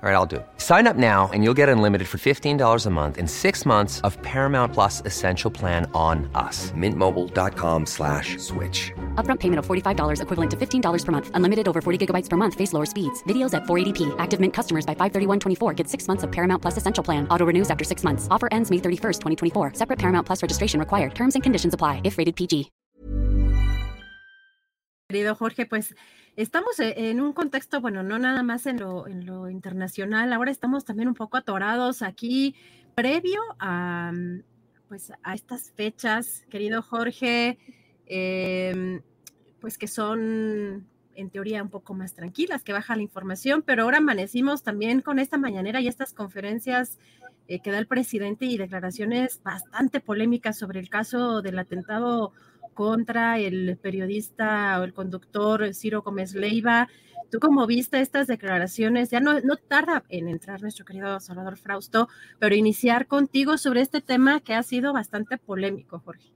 All right, I'll do. it. Sign up now and you'll get unlimited for $15 a month and six months of Paramount Plus Essential Plan on us. Mintmobile.com slash switch. Upfront payment of $45 equivalent to $15 per month. Unlimited over 40 gigabytes per month. Face lower speeds. Videos at 480p. Active Mint customers by 531.24 get six months of Paramount Plus Essential Plan. Auto renews after six months. Offer ends May 31st, 2024. Separate Paramount Plus registration required. Terms and conditions apply if rated PG. Querido Jorge, pues estamos e- en un contexto, bueno, no nada más en lo, en lo internacional, ahora estamos también un poco atorados aquí previo a, mm, pues, a estas fechas, querido Jorge, em, pues que son en teoría un poco más tranquilas, que baja la información, pero ahora amanecimos también con esta mañanera y estas conferencias eh, que da el presidente y declaraciones bastante polémicas sobre el caso del atentado contra el periodista o el conductor Ciro Gómez Leiva. ¿Tú cómo viste estas declaraciones? Ya no, no tarda en entrar nuestro querido Salvador Frausto, pero iniciar contigo sobre este tema que ha sido bastante polémico, Jorge.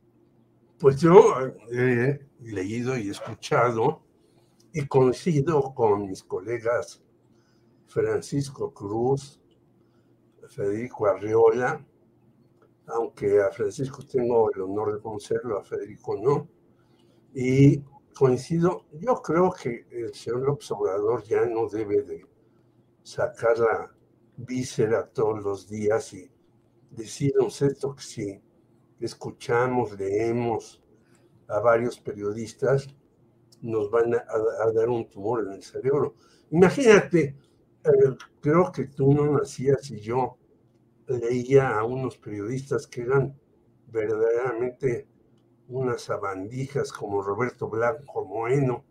Pues yo he leído y escuchado y coincido con mis colegas Francisco Cruz, Federico Arriola, aunque a Francisco tengo el honor de conocerlo, a Federico no. Y coincido, yo creo que el señor López Obrador ya no debe de sacar la víscera todos los días y decirnos esto que si escuchamos, leemos a varios periodistas, nos van a, dar un tumor en el cerebro. Imagínate, eh, creo que tú no nacías y yo leía a unos periodistas que eran verdaderamente unas sabandijas como Roberto Blanco Moeno,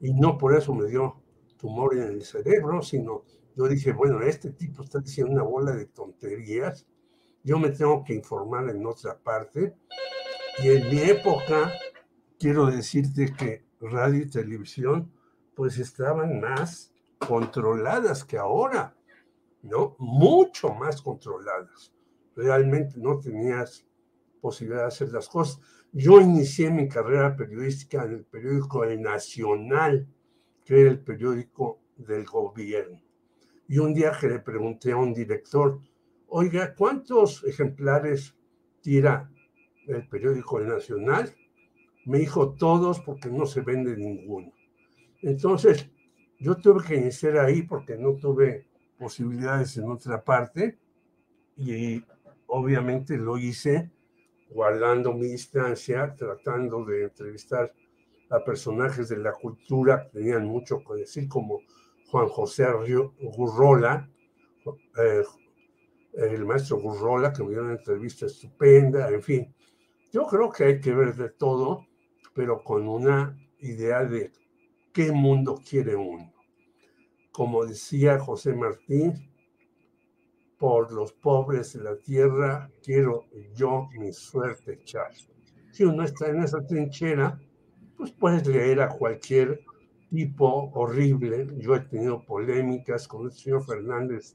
y no por eso me dio tumor en el cerebro, sino yo dije, bueno, este tipo está diciendo una bola de tonterías, yo me tengo que informar en otra parte, y en mi época, quiero decirte que radio y televisión, pues estaban más controladas que ahora. ¿No? Mucho más controladas. Realmente no tenías posibilidad de hacer las cosas. Yo inicié mi carrera periodística en el periódico El Nacional, que era el periódico del gobierno. Y un día que le pregunté a un director, oiga, ¿cuántos ejemplares tira el periódico El Nacional? Me dijo todos porque no se vende ninguno. Entonces, yo tuve que iniciar ahí porque no tuve posibilidades en otra parte y obviamente lo hice guardando mi distancia, tratando de entrevistar a personajes de la cultura que tenían mucho que decir, como Juan José Gurrola, eh, el maestro Gurrola, que me dio una entrevista estupenda, en fin. Yo creo que hay que ver de todo, pero con una idea de qué mundo quiere uno como decía José Martín, por los pobres de la tierra quiero yo mi suerte echar. Si uno está en esa trinchera, pues puedes leer a cualquier tipo horrible. Yo he tenido polémicas con el señor Fernández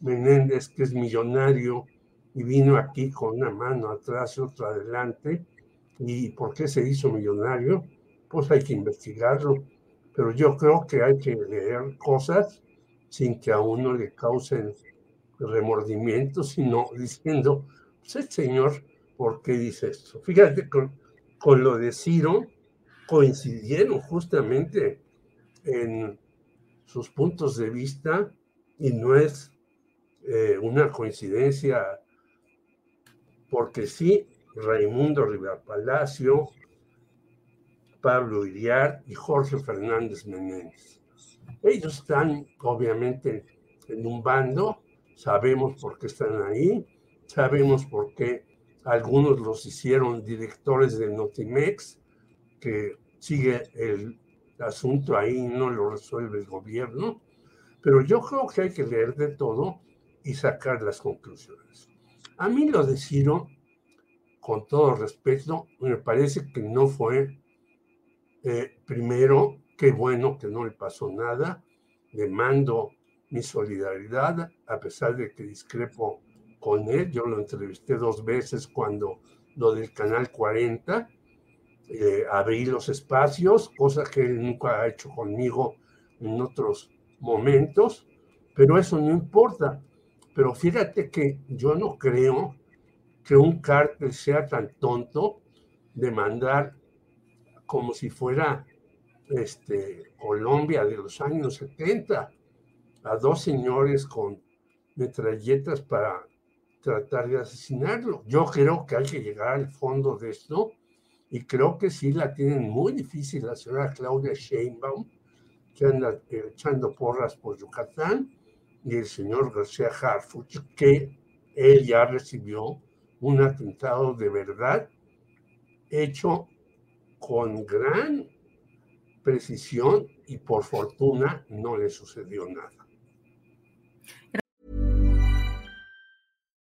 Menéndez, que es millonario y vino aquí con una mano atrás y otra adelante. ¿Y por qué se hizo millonario? Pues hay que investigarlo pero yo creo que hay que leer cosas sin que a uno le causen remordimiento, sino diciendo, pues el señor, ¿por qué dice esto? Fíjate, con, con lo de Ciro coincidieron justamente en sus puntos de vista y no es eh, una coincidencia, porque sí, Raimundo Rivera Palacio, Pablo Iriar y Jorge Fernández Menéndez. Ellos están obviamente en un bando, sabemos por qué están ahí, sabemos por qué algunos los hicieron directores de Notimex, que sigue el asunto ahí y no lo resuelve el gobierno, pero yo creo que hay que leer de todo y sacar las conclusiones. A mí lo de Ciro, con todo respeto, me parece que no fue, eh, primero, qué bueno que no le pasó nada, le mando mi solidaridad, a pesar de que discrepo con él, yo lo entrevisté dos veces cuando lo del Canal 40, eh, abrí los espacios, cosa que él nunca ha hecho conmigo en otros momentos, pero eso no importa. Pero fíjate que yo no creo que un cártel sea tan tonto de mandar como si fuera este, Colombia de los años 70 a dos señores con metralletas para tratar de asesinarlo. Yo creo que hay que llegar al fondo de esto y creo que sí la tienen muy difícil la señora Claudia Sheinbaum, que anda echando porras por Yucatán, y el señor García Harfuch, que él ya recibió un atentado de verdad hecho con gran precisión y por fortuna no le sucedió nada.